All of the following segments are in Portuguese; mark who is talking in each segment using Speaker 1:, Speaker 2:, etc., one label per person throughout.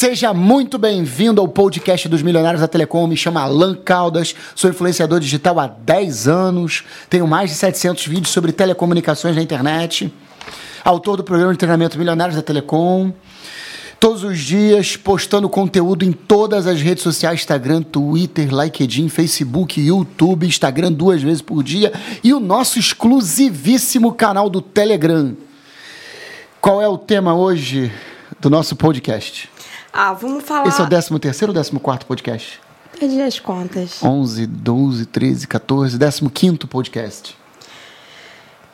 Speaker 1: Seja muito bem-vindo ao podcast dos Milionários da Telecom. Me chamo Alan Caldas, sou influenciador digital há 10 anos, tenho mais de 700 vídeos sobre telecomunicações na internet, autor do programa de treinamento Milionários da Telecom. Todos os dias postando conteúdo em todas as redes sociais: Instagram, Twitter, LinkedIn, Facebook, YouTube, Instagram duas vezes por dia e o nosso exclusivíssimo canal do Telegram. Qual é o tema hoje do nosso podcast?
Speaker 2: Ah, vamos falar.
Speaker 1: Esse é o 13 terceiro ou 14 podcast?
Speaker 2: Perdi as contas.
Speaker 1: 11, 12, 13, 14, 15 podcast.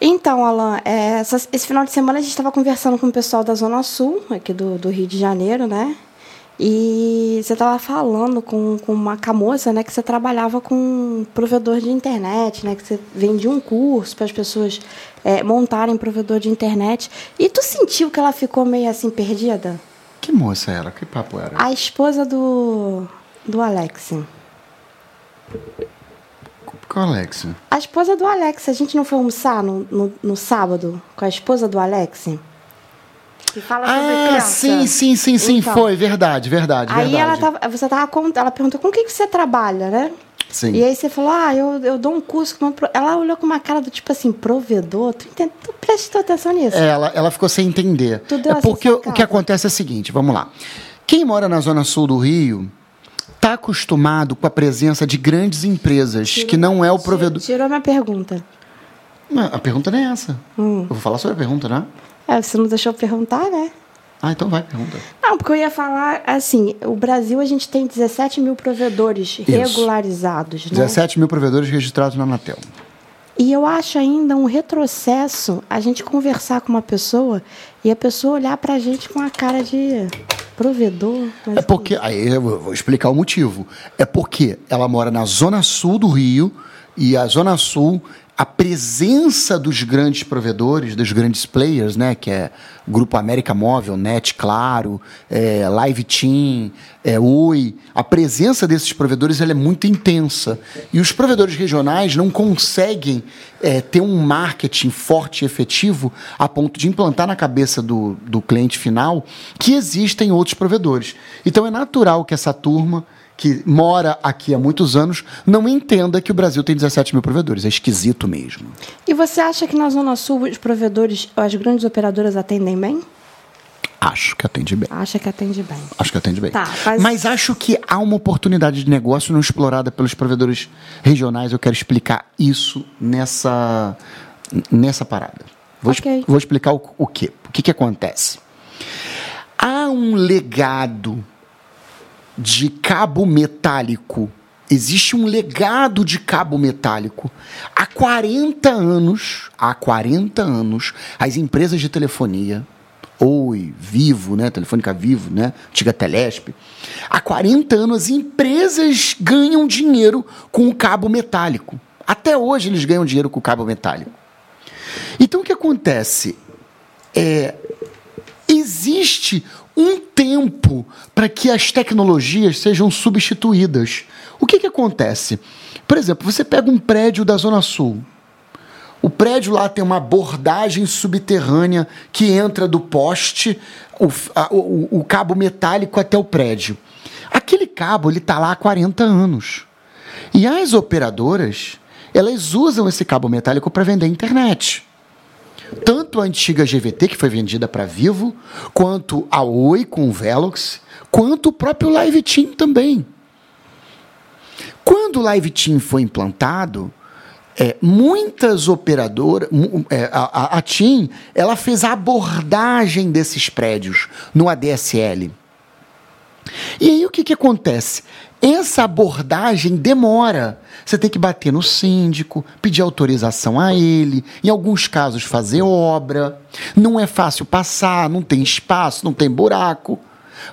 Speaker 2: Então, Alan, é, essa- esse final de semana a gente estava conversando com o pessoal da Zona Sul, aqui do, do Rio de Janeiro, né? E você estava falando com, com uma camoça, né? Que você trabalhava com um provedor de internet, né? Que você vendia um curso para as pessoas é, montarem provedor de internet. E tu sentiu que ela ficou meio assim perdida?
Speaker 1: Que moça era? Que papo era?
Speaker 2: A esposa do, do Alex.
Speaker 1: O Alex.
Speaker 2: A esposa do Alex, a gente não foi almoçar no, no, no sábado com a esposa do Alex? Que fala sobre
Speaker 1: Ah,
Speaker 2: criança.
Speaker 1: sim, sim, sim, sim,
Speaker 2: Então,
Speaker 1: foi. Verdade, verdade,
Speaker 2: Aí
Speaker 1: verdade.
Speaker 2: ela tava, você tava ela perguntou com o que, que você trabalha, né?
Speaker 1: Sim.
Speaker 2: E aí você falou, ah, eu, eu dou um curso. com uma pro-" Ela olhou com uma cara do tipo assim, provedor. Tu, entende, tu prestou atenção nisso?
Speaker 1: É, ela, ela ficou sem entender.
Speaker 2: Tu deu
Speaker 1: é porque o que acontece é o seguinte, vamos lá. Quem mora na zona sul do Rio está acostumado com a presença de grandes empresas, que não é o provedor.
Speaker 2: Tirou minha pergunta.
Speaker 1: Não, a pergunta não é essa.
Speaker 2: Hum.
Speaker 1: Eu vou falar sobre a pergunta, né?
Speaker 2: É, você não deixou eu perguntar, né?
Speaker 1: Ah, então vai, pergunta.
Speaker 2: Não, porque eu ia falar assim, o Brasil a gente tem 17 mil provedores regularizados, né?
Speaker 1: 17 mil provedores registrados na Anatel.
Speaker 2: E eu acho ainda um retrocesso a gente conversar com uma pessoa e a pessoa olhar pra gente com a cara de provedor.
Speaker 1: É porque, aí eu vou explicar o motivo. É porque ela mora na zona sul do Rio e a zona sul, a presença dos grandes provedores, dos grandes players, né, que é Grupo América Móvel, Net Claro, é, Live Team, é, Oi, a presença desses provedores ela é muito intensa. E os provedores regionais não conseguem é, ter um marketing forte e efetivo a ponto de implantar na cabeça do, do cliente final que existem outros provedores. Então é natural que essa turma que mora aqui há muitos anos não entenda que o Brasil tem 17 mil provedores. É esquisito mesmo.
Speaker 2: E você acha que na Zona Sul os provedores, as grandes operadoras atendem bem?
Speaker 1: Acho que atende bem.
Speaker 2: Acha que atende bem.
Speaker 1: Acho que atende bem.
Speaker 2: Tá, mas-
Speaker 1: Mas acho que há uma oportunidade de negócio não explorada pelos provedores regionais. Eu quero explicar isso nessa, nessa parada. Vou, es-
Speaker 2: Ok.
Speaker 1: vou explicar o, o quê? O que, que acontece? Há um legado de cabo metálico. Existe um legado de cabo metálico. Há 40 anos, há 40 anos, as empresas de telefonia, Oi, Vivo, né, Telefônica Vivo, né, antiga Telesp, há 40 anos as empresas ganham dinheiro com o cabo metálico. Até hoje eles ganham dinheiro com o cabo metálico. Então o que acontece? É, existe um tempo para que as tecnologias sejam substituídas. O que, que acontece? Por exemplo, você pega um prédio da Zona Sul. O prédio lá tem uma abordagem subterrânea que entra do poste, o, a- o- o cabo metálico até o prédio. Aquele cabo ele está lá há 40 anos. E as operadoras, elas usam esse cabo metálico para vender internet tanto a antiga GVT, que foi vendida para Vivo, quanto a Oi com o Velox, quanto o próprio Live Team também. Quando o Live Team foi implantado, é, muitas operadoras, é, a, a, a TIM, ela fez a abordagem desses prédios no ADSL. E aí o que, que acontece? Essa abordagem demora. Você tem que bater no síndico, pedir autorização a ele, em alguns casos fazer obra. Não é fácil passar, não tem espaço, não tem buraco.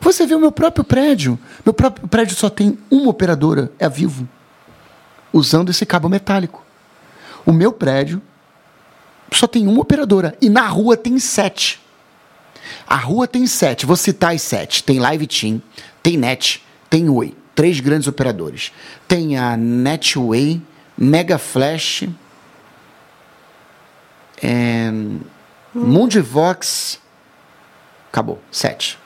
Speaker 1: Você vê o meu próprio prédio. Meu próprio prédio só tem uma operadora, é a Vivo, usando esse cabo metálico. O meu prédio só tem uma operadora e na rua tem sete. A rua tem sete, vou citar as sete. Tem Live Team, tem Net, tem Oi. Três grandes operadores. Tem a Netway, Mega Flash, é, Mundivox. Acabou, sete.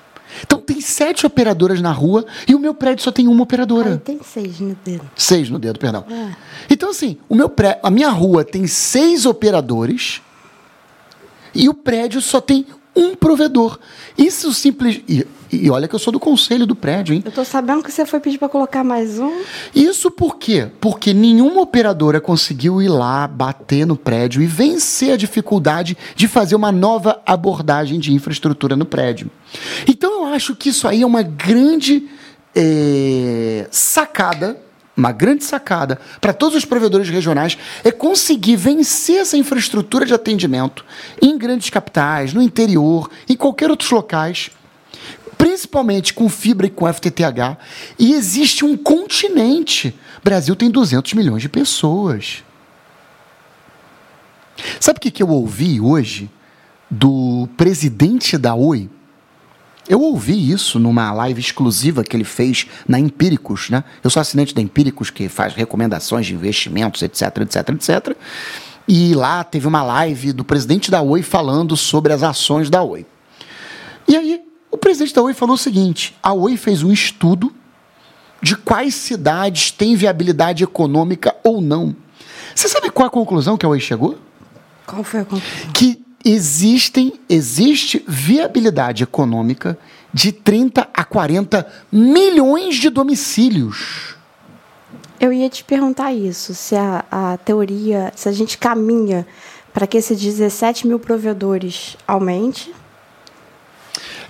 Speaker 1: Então tem sete operadoras na rua e o meu prédio só tem uma operadora.
Speaker 2: Aí tem seis no dedo.
Speaker 1: Seis no dedo, perdão. Então, assim, o meu pré... a minha rua tem seis operadores e o prédio só tem um provedor. Isso simples. E, e olha que eu sou do conselho do prédio, hein?
Speaker 2: Eu tô sabendo que você foi pedir para colocar mais um.
Speaker 1: Isso por quê? Porque nenhuma operadora conseguiu ir lá, bater no prédio e vencer a dificuldade de fazer uma nova abordagem de infraestrutura no prédio. Então eu acho que isso aí é uma grande é, sacada uma grande sacada para todos os provedores regionais é conseguir vencer essa infraestrutura de atendimento em grandes capitais, no interior, em qualquer outros locais, principalmente com fibra e com FTTH. E existe um continente. O Brasil tem 200 milhões de pessoas. Sabe o que, que eu ouvi hoje do presidente da Oi? Eu ouvi isso numa live exclusiva que ele fez na Empíricos, né? Eu sou assinante da Empíricos, que faz recomendações de investimentos, etc, etc, etc. E lá teve uma live do presidente da Oi falando sobre as ações da Oi. E aí, o presidente da Oi falou o seguinte: a Oi fez um estudo de quais cidades têm viabilidade econômica ou não. Você sabe qual a conclusão que a Oi chegou?
Speaker 2: Qual foi a conclusão?
Speaker 1: Que existem, existe viabilidade econômica de 30 a 40 milhões de domicílios.
Speaker 2: Eu ia te perguntar isso, se a, a teoria, se a gente caminha para que esses 17 mil provedores aumente.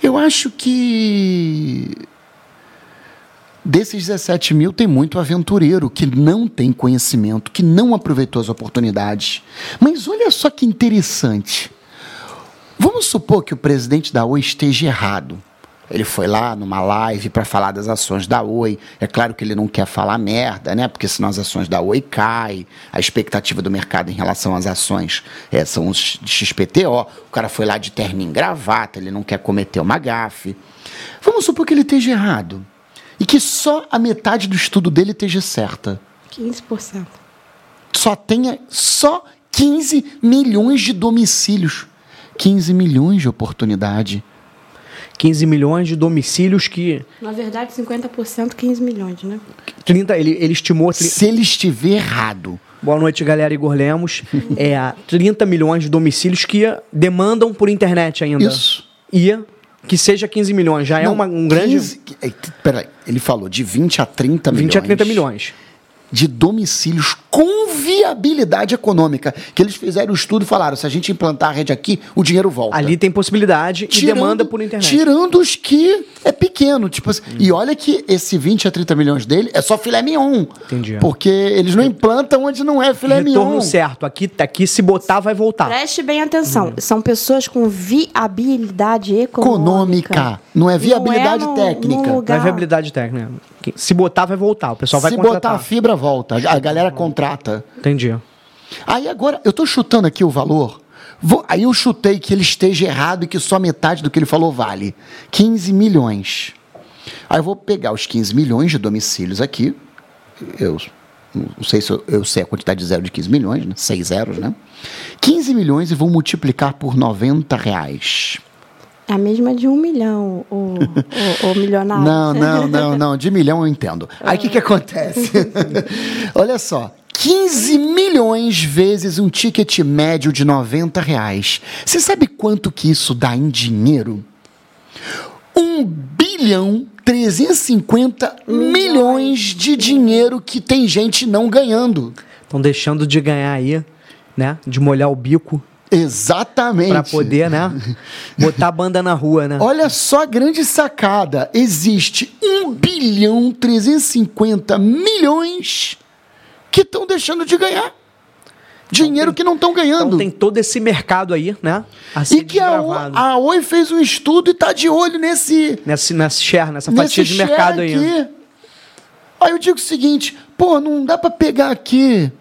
Speaker 1: Eu acho que desses 17 mil tem muito aventureiro que não tem conhecimento, que não aproveitou as oportunidades. Mas olha só que interessante. Vamos supor que o presidente da Oi esteja errado. Ele foi lá numa live para falar das ações da Oi. É claro que ele não quer falar merda, né? Porque senão as ações da Oi caem. A expectativa do mercado em relação às ações é, são os de XPTO. O cara foi lá de terno em gravata, ele não quer cometer uma gafe. Vamos supor que ele esteja errado. E que só a metade do estudo dele esteja certa.
Speaker 2: 15%.
Speaker 1: Só tenha só 15 milhões de domicílios. 15 milhões de oportunidade.
Speaker 3: 15 milhões de domicílios que.
Speaker 2: Na verdade, 50%, 15 milhões, né?
Speaker 3: 30, ele, ele estimou. tri-
Speaker 1: Se ele estiver errado,
Speaker 3: Boa noite, galera. Igor Lemos. É 30 milhões de domicílios que demandam por internet ainda.
Speaker 1: Isso.
Speaker 3: E que seja 15 milhões. Já é
Speaker 1: Não,
Speaker 3: uma, um grande.
Speaker 1: 15 é, peraí, ele falou de 20 a 30 milhões.
Speaker 3: 20 a 30 milhões.
Speaker 1: De domicílios com viabilidade econômica. Que eles fizeram o estudo e falaram: se a gente implantar a rede aqui, o dinheiro volta.
Speaker 3: Ali tem possibilidade e demanda por internet.
Speaker 1: Tirando os que é pequeno. Tipo assim, E olha que esse 20 a 30 milhões dele é só filé mignon.
Speaker 3: Entendi.
Speaker 1: Porque eles não implantam onde não é filé
Speaker 3: Retorno
Speaker 1: mignon.
Speaker 3: certo. Aqui, aqui, se botar, vai voltar.
Speaker 2: Preste bem atenção. São pessoas com viabilidade econômica.
Speaker 1: Econômica. Não é viabilidade
Speaker 2: num-
Speaker 1: técnica.
Speaker 2: num
Speaker 3: Não é viabilidade técnica. Se botar, vai voltar. O pessoal vai
Speaker 1: Se
Speaker 3: contratar.
Speaker 1: botar a fibra, volta. A galera contrata.
Speaker 3: Entendi.
Speaker 1: Aí agora, eu tô chutando aqui o valor. Vou- aí eu chutei que ele esteja errado e que só metade do que ele falou vale. 15 milhões. Aí eu vou pegar os 15 milhões de domicílios aqui. Eu não sei se eu, eu sei a quantidade de zero de 15 milhões, né? Seis zeros, né? 15 milhões e vou multiplicar por 90 reais.
Speaker 2: É a mesma de um milhão, o, o, o milionário.
Speaker 1: Não, não, não, não. De milhão eu entendo. Aí o que, que acontece? Olha só. 15 milhões vezes um ticket médio de 90 reais. Você sabe quanto que isso dá em dinheiro? 1 bilhão 350 milhões de dinheiro que tem gente não ganhando.
Speaker 3: Estão deixando de ganhar aí, né? De molhar o bico
Speaker 1: Exatamente.
Speaker 3: pra poder, né? Botar a banda na rua, né?
Speaker 1: Olha só a grande sacada. Existe 1 bilhão 350 milhões que estão deixando de ganhar. Dinheiro que não estão ganhando.
Speaker 3: Então tem todo esse mercado aí, né? A
Speaker 1: e que a, O- a Oi fez um estudo e está de olho nesse,
Speaker 3: Nessa, nessa share, nessa
Speaker 1: nesse
Speaker 3: fatia de mercado aí.
Speaker 1: aqui. Aí eu digo o seguinte, pô, não dá para pegar aqui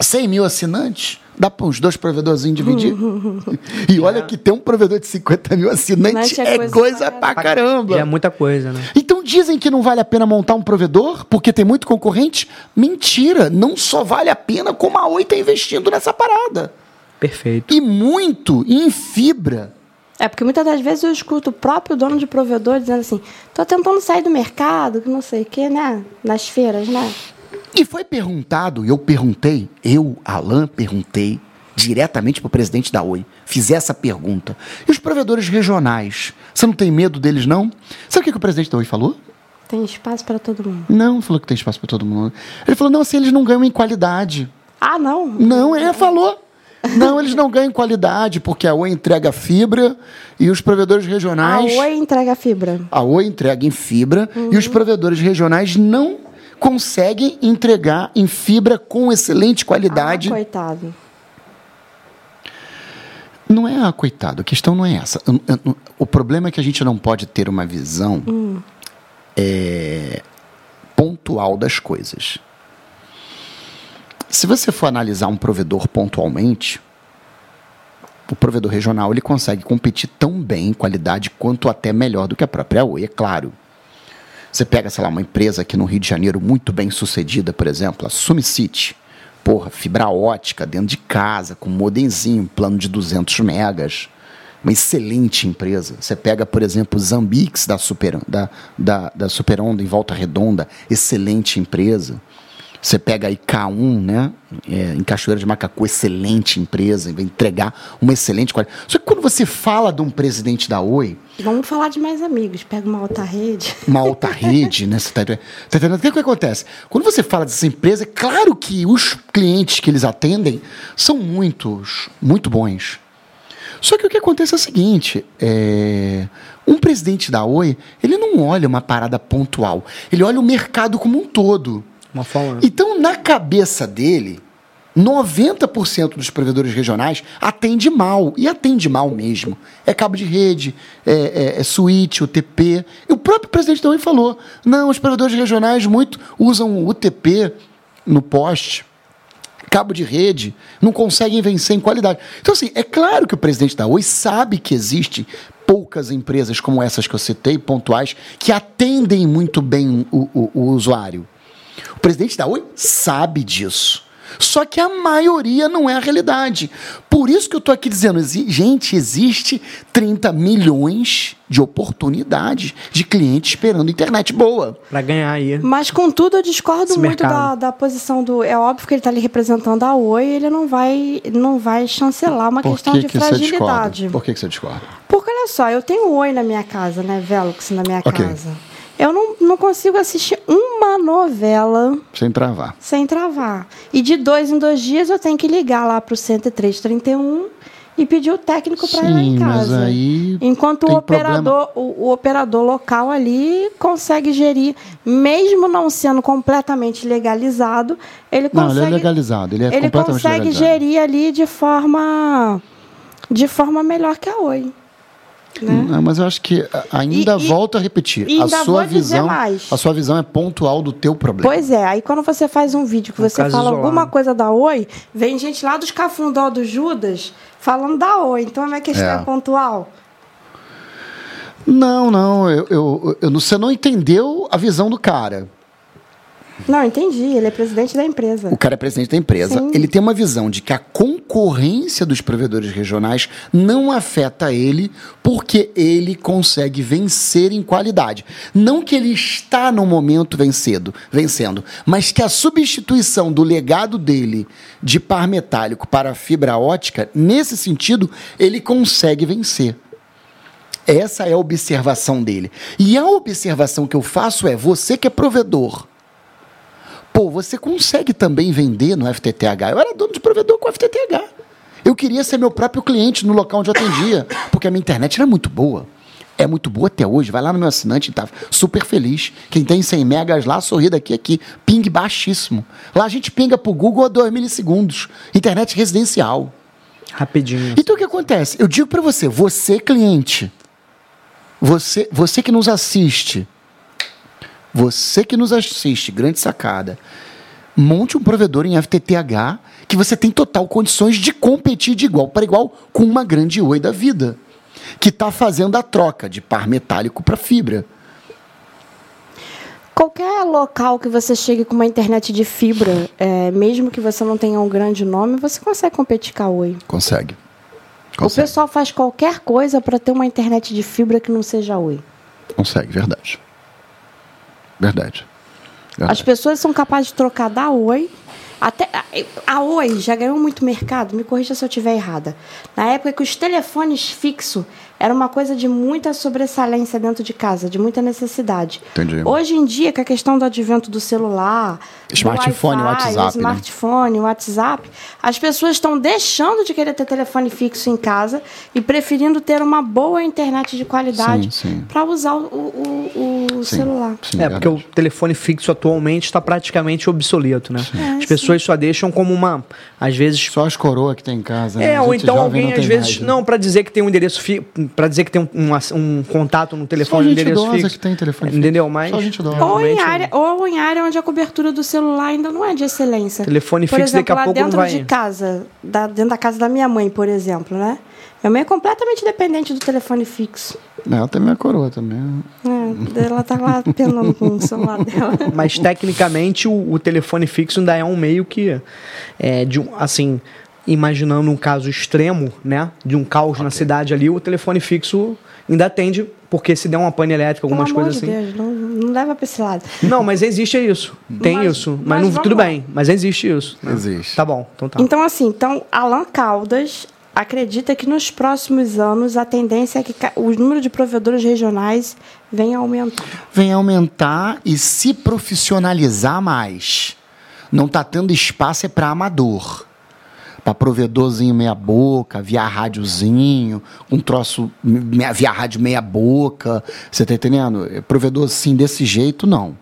Speaker 1: 100 mil assinantes? Dá para os dois provedorzinhos dividir? e olha que tem um provedor de 50 mil assinantes,
Speaker 2: Assinante é
Speaker 1: é
Speaker 2: coisa
Speaker 1: coisa
Speaker 2: pra
Speaker 1: pra caramba.
Speaker 3: E é muita coisa, né?
Speaker 1: Então dizem que não vale a pena montar um provedor porque tem muito concorrente? Mentira, não só vale a pena como a Oi está investindo nessa parada.
Speaker 3: Perfeito.
Speaker 1: E muito em fibra.
Speaker 2: É porque muitas das vezes eu escuto o próprio dono de provedor dizendo assim: tô tentando sair do mercado, que não sei o quê, né? Nas feiras, né?
Speaker 1: E foi perguntado, eu perguntei, eu, Alain, perguntei diretamente para o presidente da Oi. Fiz essa pergunta. E os provedores regionais? Você não tem medo deles, não? Sabe o que, que o presidente da Oi falou?
Speaker 2: Tem espaço para todo mundo.
Speaker 1: Não, falou que tem espaço para todo mundo. Ele falou, não, assim, eles não ganham em qualidade.
Speaker 2: Ah, não?
Speaker 1: Não, é, falou. Não, eles não ganham em qualidade, porque a Oi entrega fibra e os provedores regionais.
Speaker 2: A Oi entrega fibra.
Speaker 1: A Oi entrega em fibra e os provedores regionais não conseguem entregar em fibra com excelente qualidade.
Speaker 2: Ah, coitado.
Speaker 1: Não é, ah, coitado, a questão não é essa. O problema é que a gente não pode ter uma visão é, pontual das coisas. Se você for analisar um provedor pontualmente, o provedor regional ele consegue competir tão bem em qualidade quanto até melhor do que a própria Oi, é claro. Você pega, sei lá, uma empresa aqui no Rio de Janeiro muito bem sucedida, por exemplo, a Sumicity. Porra, fibra ótica dentro de casa, com modemzinho, plano de 200 megas. Uma excelente empresa. Você pega, por exemplo, Zambix da Super, da, da, da Super Onda em Volta Redonda, excelente empresa. Você pega aí K1, né? É, em Cachoeira de Macacu, excelente empresa, vai entregar uma excelente qualidade. Só que quando você fala de um presidente da Oi,
Speaker 2: Vamos falar de mais amigos. Pega uma outra rede.
Speaker 1: uma alta rede, né? Você tá, tá entendendo? O que, que acontece? Quando você fala dessa empresa, é claro que os clientes que eles atendem são muitos, muito bons. Só que o que acontece é o seguinte: é, um presidente da Oi, ele não olha uma parada pontual, ele olha o mercado como um todo.
Speaker 3: Uma forma.
Speaker 1: Então, na cabeça dele, 90% dos provedores regionais atende mal, e atende mal mesmo. É cabo de rede, é, é, é switch, UTP. E o próprio presidente Oi falou: não, os provedores regionais muito usam UTP no poste, cabo de rede, não conseguem vencer em qualidade. Então, assim, é claro que o presidente da Oi sabe que existe poucas empresas como essas que eu citei, pontuais, que atendem muito bem o- o- o usuário. O presidente da Oi sabe disso. Só que a maioria não é a realidade. Por isso que eu estou aqui dizendo, gente, existe 30 milhões de oportunidades de clientes esperando internet boa.
Speaker 3: Pra ganhar aí.
Speaker 2: Mas, contudo, eu discordo
Speaker 3: Esse
Speaker 2: muito da, da posição do. É óbvio que ele está ali representando a Oi, ele não vai, não vai chancelar uma questão de fragilidade.
Speaker 1: Por que, que você discorda?
Speaker 2: Porque olha só, eu tenho Oi na minha casa, né? Velox na minha
Speaker 1: Ok.
Speaker 2: casa. Eu não, não consigo assistir uma novela
Speaker 1: Sem travar.
Speaker 2: sem travar. E de dois em dois dias eu tenho que ligar lá para o 10331 e pedir o técnico para ir lá em
Speaker 1: Sim, mas
Speaker 2: casa.
Speaker 1: aí
Speaker 2: Enquanto o operador, o, o operador local ali consegue gerir, mesmo não sendo completamente legalizado, ele
Speaker 1: Não,
Speaker 2: consegue,
Speaker 1: ele é legalizado. Ele é
Speaker 2: ele
Speaker 1: completamente
Speaker 2: consegue
Speaker 1: legalizado.
Speaker 2: gerir ali de forma de forma melhor que a Oi. Né?
Speaker 1: Não, mas eu acho que ainda
Speaker 2: E- e-
Speaker 1: volto a repetir.
Speaker 2: e
Speaker 1: a
Speaker 2: ainda
Speaker 1: sua visão,
Speaker 2: mais.
Speaker 1: a sua visão é pontual do teu problema.
Speaker 2: Pois é, aí quando você faz um vídeo que
Speaker 3: Um
Speaker 2: você fala
Speaker 3: isolado.
Speaker 2: alguma coisa da Oi, vem gente lá dos cafundó do Judas falando da Oi. Então a minha questão é,
Speaker 1: É.
Speaker 2: pontual.
Speaker 1: Não, não, eu, eu, eu- você não entendeu a visão do cara.
Speaker 2: Não, entendi. Ele é presidente da empresa.
Speaker 1: O cara é presidente da empresa.
Speaker 2: Sim.
Speaker 1: Ele tem uma visão de que a concorrência dos provedores regionais não afeta ele porque ele consegue vencer em qualidade. Não que ele está no momento vencendo, vencendo, mas que a substituição do legado dele de par metálico para fibra ótica, nesse sentido, ele consegue vencer. Essa é a observação dele. E a observação que eu faço é: você que é provedor, Pô, você consegue também vender no FTTH. Eu era dono de provedor com FTTH. Eu queria ser meu próprio cliente no local onde eu atendia, porque a minha internet era muito boa. É muito boa até hoje. Vai lá no meu assinante tá super feliz. Quem tem 100 megas lá, sorri daqui aqui. Ping baixíssimo. Lá a gente pinga pro Google a 2 milissegundos. Internet residencial.
Speaker 3: Rapidinho.
Speaker 1: Então o que acontece? Eu digo para você, você cliente, você, você que nos assiste, você que nos assiste, grande sacada, monte um provedor em FTTH que você tem total condições de competir de igual para igual com uma grande Oi da vida, que está fazendo a troca de par metálico para fibra.
Speaker 2: Qualquer local que você chegue com uma internet de fibra, é, mesmo que você não tenha um grande nome, você consegue competir com a Oi.
Speaker 1: Consegue.
Speaker 2: O
Speaker 1: Consegue.
Speaker 2: pessoal faz qualquer coisa para ter uma internet de fibra que não seja Oi.
Speaker 1: Consegue, verdade. Verdade.
Speaker 2: As pessoas são capazes de trocar da Oi. Até, a Oi já ganhou muito mercado, me corrija se eu estiver errada. Na época que os telefones fixos era uma coisa de muita sobressalência dentro de casa, de muita necessidade.
Speaker 1: Entendi.
Speaker 2: Hoje em dia, com a questão do advento do celular, do
Speaker 1: Smartphone,
Speaker 2: Wi-Fi,
Speaker 1: WhatsApp, né?
Speaker 2: smartphone, o WhatsApp, as pessoas estão deixando de querer ter telefone fixo em casa e preferindo ter uma boa internet de qualidade
Speaker 1: Sim, sim.
Speaker 2: para usar o, o- o
Speaker 1: Sim,
Speaker 2: celular.
Speaker 1: sim,
Speaker 3: É, porque o telefone fixo atualmente está praticamente obsoleto, né?
Speaker 2: É,
Speaker 3: As pessoas só deixam como uma. Às vezes.
Speaker 1: Só as coroas que tem em casa. né?
Speaker 3: É, ou então alguém às vezes.
Speaker 1: mais, né?
Speaker 3: Não, para dizer que tem um endereço fixo. Para dizer que tem um, um, um contato no telefone,
Speaker 1: Só
Speaker 3: um
Speaker 1: gente
Speaker 3: endereço
Speaker 1: idosa
Speaker 3: fixo.
Speaker 1: que tem telefone fixo.
Speaker 3: Entendeu? Mas.
Speaker 1: Só gente idosa.
Speaker 2: Ou em, área, ou em área onde a cobertura do celular ainda não é de excelência.
Speaker 3: Telefone
Speaker 2: por
Speaker 3: fixo
Speaker 2: exemplo,
Speaker 3: daqui a
Speaker 2: lá
Speaker 3: pouco não
Speaker 2: dentro
Speaker 3: vai-
Speaker 2: de casa, da- dentro da casa da minha mãe, por exemplo, né? Minha mãe é completamente dependente do telefone fixo.
Speaker 1: Não, ela tem minha coroa também.
Speaker 2: É, ela tá lá penando com o celular dela.
Speaker 3: Mas tecnicamente o, o telefone fixo ainda é um meio que. É, de um, assim, imaginando um caso extremo, né? De um caos na cidade ali, o telefone fixo ainda atende, porque se der uma pane elétrica, algumas
Speaker 2: Pelo amor
Speaker 3: coisas
Speaker 2: de
Speaker 3: assim.
Speaker 2: Deus, não, não leva pra esse lado.
Speaker 3: Não, mas existe isso. Tem
Speaker 2: Mas-
Speaker 3: isso. Mas,
Speaker 2: mas
Speaker 3: não, tudo
Speaker 2: lá.
Speaker 3: bem, mas existe isso. né?
Speaker 1: Existe.
Speaker 3: Tá bom, então tá.
Speaker 2: Então, assim, então, Alan Caldas acredita que nos próximos anos a tendência é que o número de provedores regionais venha aumentar.
Speaker 1: Vem aumentar e se profissionalizar mais. Não tá tendo espaço é para amador. Para provedorzinho meia boca, via rádiozinho, um troço via rádio meia boca. Você tá entendendo? É Provedor assim desse jeito, não.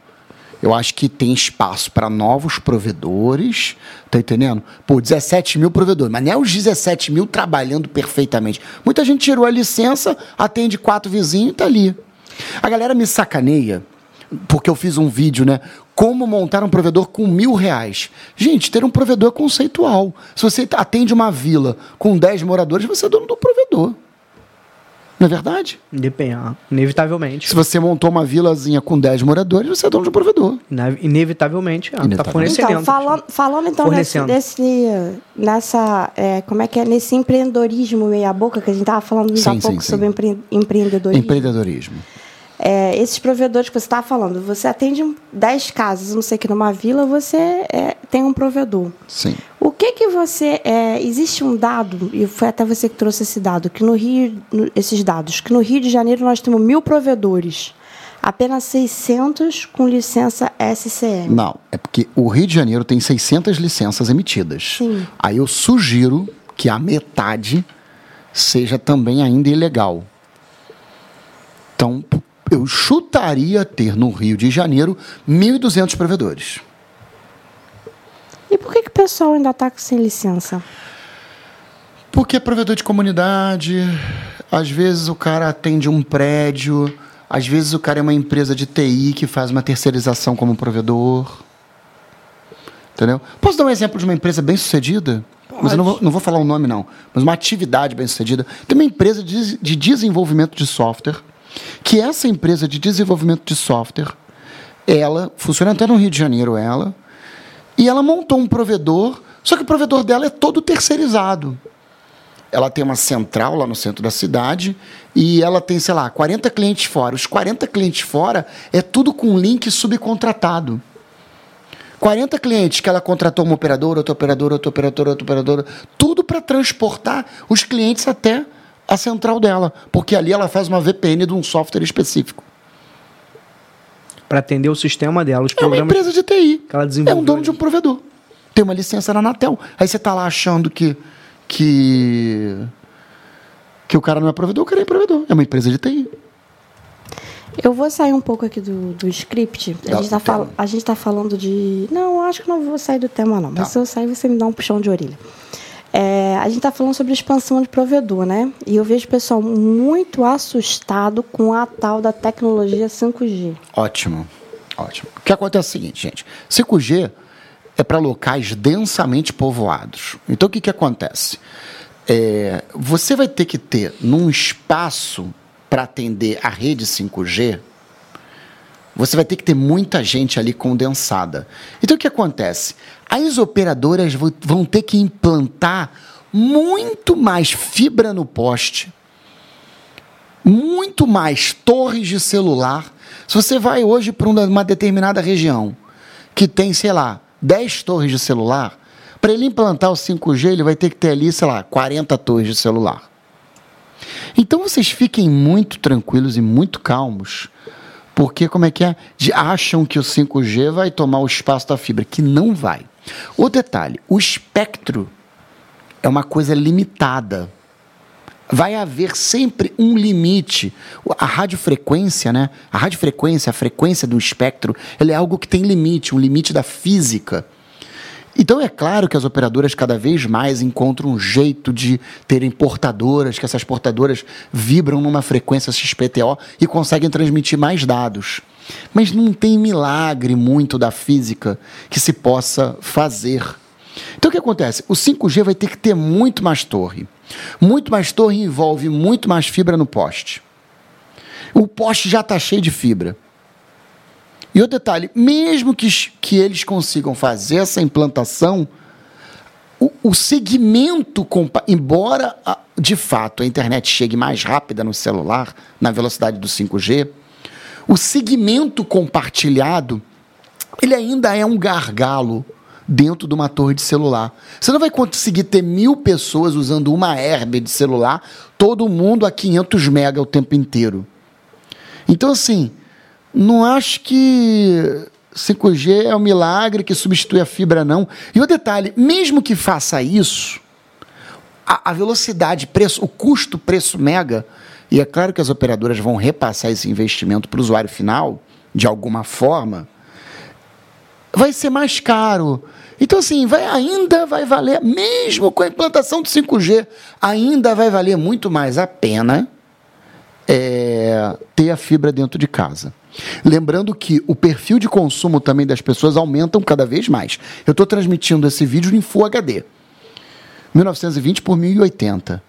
Speaker 1: Eu acho que tem espaço para novos provedores, tá entendendo? Pô, 17 mil provedores, mas não é os 17 mil trabalhando perfeitamente. Muita gente tirou a licença, atende quatro vizinhos e tá ali. A galera me sacaneia, porque eu fiz um vídeo, né? Como montar um provedor com mil reais. Gente, ter um provedor é conceitual. Se você atende uma vila com 10 moradores, você é dono do provedor. Não é verdade?
Speaker 3: Depende, ah, inevitavelmente.
Speaker 1: Se você montou uma vilazinha com 10 moradores, você é dono de um provedor.
Speaker 3: Ine- Inevitavelmente, ah, tá
Speaker 1: Inevitavelmente.
Speaker 3: fornecendo.
Speaker 2: Então, falando, falando então nesse, nessa, é, como é que é, nesse empreendedorismo meia boca, que a gente estava falando ainda há
Speaker 1: Sim,
Speaker 2: pouco
Speaker 1: sim,
Speaker 2: sobre
Speaker 1: sim.
Speaker 2: empre, empreendedorismo.
Speaker 1: Empreendedorismo.
Speaker 2: É, esses provedores que você estava falando, você atende um- 10 casas, não sei que numa vila, você é, tem um provedor.
Speaker 1: Sim.
Speaker 2: O que que você. é, existe um dado, e foi até você que trouxe esse dado, que no Rio, no- esses dados, que no Rio de Janeiro nós temos mil provedores, apenas 600 com licença SCM.
Speaker 1: Não, é porque o Rio de Janeiro tem 600 licenças emitidas.
Speaker 2: Sim.
Speaker 1: Aí eu sugiro que a metade seja também ainda ilegal. Então, eu chutaria ter no Rio de Janeiro 1.200 provedores.
Speaker 2: E por que, que o pessoal ainda está sem licença?
Speaker 1: Porque é provedor de comunidade, às vezes o cara atende um prédio, às vezes o cara é uma empresa de TI que faz uma terceirização como provedor. Entendeu? Posso dar um exemplo de uma empresa bem sucedida? Mas eu não vou, não vou falar o nome, não. Mas uma atividade bem sucedida. Tem uma empresa de, de desenvolvimento de software, que essa empresa de desenvolvimento de software, ela, funciona até no Rio de Janeiro, ela, e ela montou um provedor, só que o provedor dela é todo terceirizado ela tem uma central lá no centro da cidade e ela tem, sei lá, 40 clientes fora. Os 40 clientes fora é tudo com link subcontratado. 40 clientes que ela contratou uma operadora, outra operadora, outra operadora, outra operadora, tudo para transportar os clientes até a central dela, porque ali ela faz uma VPN de um software específico.
Speaker 3: Para atender o sistema dela, os
Speaker 1: É uma
Speaker 3: programas.
Speaker 1: empresa de TI.
Speaker 3: que ela
Speaker 1: É
Speaker 3: desenvolveu
Speaker 1: um dono
Speaker 3: ali.
Speaker 1: de um provedor. Tem uma licença na Anatel. Aí você tá lá achando que que que o cara não é provedor, o cara é provedor. É uma empresa de TI.
Speaker 2: Eu vou sair um pouco aqui do, do script. A gente, tá fal- a gente tá falando de. Não, acho que não vou sair do tema, não. Mas
Speaker 1: Tá.
Speaker 2: se eu sair, você me dá um puxão de orelha. É, a gente está falando sobre expansão de provedor, né? E eu vejo o pessoal muito assustado com a tal da tecnologia 5G.
Speaker 1: Ótimo. Ótimo. O que acontece é o seguinte, gente. 5G é para locais densamente povoados. Então, o que, que acontece? É, você vai ter que ter num espaço para atender a rede 5G, você vai ter que ter muita gente ali condensada. Então, o que acontece? As operadoras vão ter que implantar muito mais fibra no poste, muito mais torres de celular. Se você vai hoje para uma determinada região que tem, sei lá, 10 torres de celular, para ele implantar o 5G, ele vai ter que ter ali, sei lá, 40 torres de celular. Então vocês fiquem muito tranquilos e muito calmos, porque como é que é? De, acham que o 5G vai tomar o espaço da fibra, que não vai. O detalhe, o espectro é uma coisa limitada. Vai haver sempre um limite. A radiofrequência, né? A radiofrequência, a frequência do espectro, ela é algo que tem limite, um limite da física. Então é claro que as operadoras cada vez mais encontram um jeito de terem portadoras, que essas portadoras vibram numa frequência XPTO e conseguem transmitir mais dados. Mas não tem milagre muito da física que se possa fazer. Então o que acontece? O 5G vai ter que ter muito mais torre. Muito mais torre envolve muito mais fibra no poste. O poste já está cheio de fibra. E o detalhe, mesmo que, que eles consigam fazer essa implantação, o, o segmento, embora de fato a internet chegue mais rápida no celular, na velocidade do 5G, o segmento compartilhado, ele ainda é um gargalo dentro de uma torre de celular. Você não vai conseguir ter mil pessoas usando uma herb de celular, todo mundo a 500 mega o tempo inteiro. Então, assim, não acho que 5G é um milagre que substitui a fibra, não. E o detalhe, mesmo que faça isso, a, a velocidade, preço, o custo preço mega, e é claro que as operadoras vão repassar esse investimento para o usuário final, de alguma forma, vai ser mais caro. Então, assim, vai, ainda vai valer, mesmo com a implantação do 5G, ainda vai valer muito mais a pena é, ter a fibra dentro de casa. Lembrando que o perfil de consumo também das pessoas aumentam cada vez mais. Eu estou transmitindo esse vídeo em Full HD. 1920 por 1080.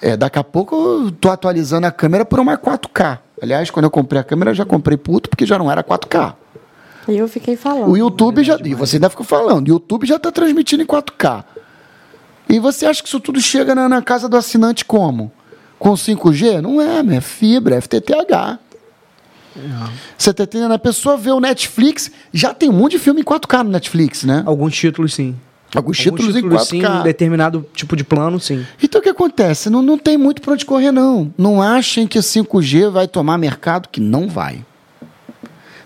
Speaker 1: É, daqui a pouco eu estou atualizando a câmera por uma 4K. Aliás, quando eu comprei a câmera, eu já comprei puto porque já não era 4K.
Speaker 2: E eu fiquei falando.
Speaker 1: O YouTube já. E você ainda ficou falando. O YouTube já está transmitindo em 4K. E você acha que isso tudo chega na, na casa do assinante como? Com 5G? Não é, é fibra, é FTTH. Você está entendendo? A pessoa vê o Netflix, já tem um monte de filme em 4K no Netflix, né?
Speaker 3: Alguns títulos, sim.
Speaker 1: Alguns, Alguns títulos, títulos, em 4K. Sim,
Speaker 3: determinado tipo de plano, sim.
Speaker 1: Então o que acontece? Não, não tem muito para onde correr, não. Não achem que o 5G vai tomar mercado, que não vai.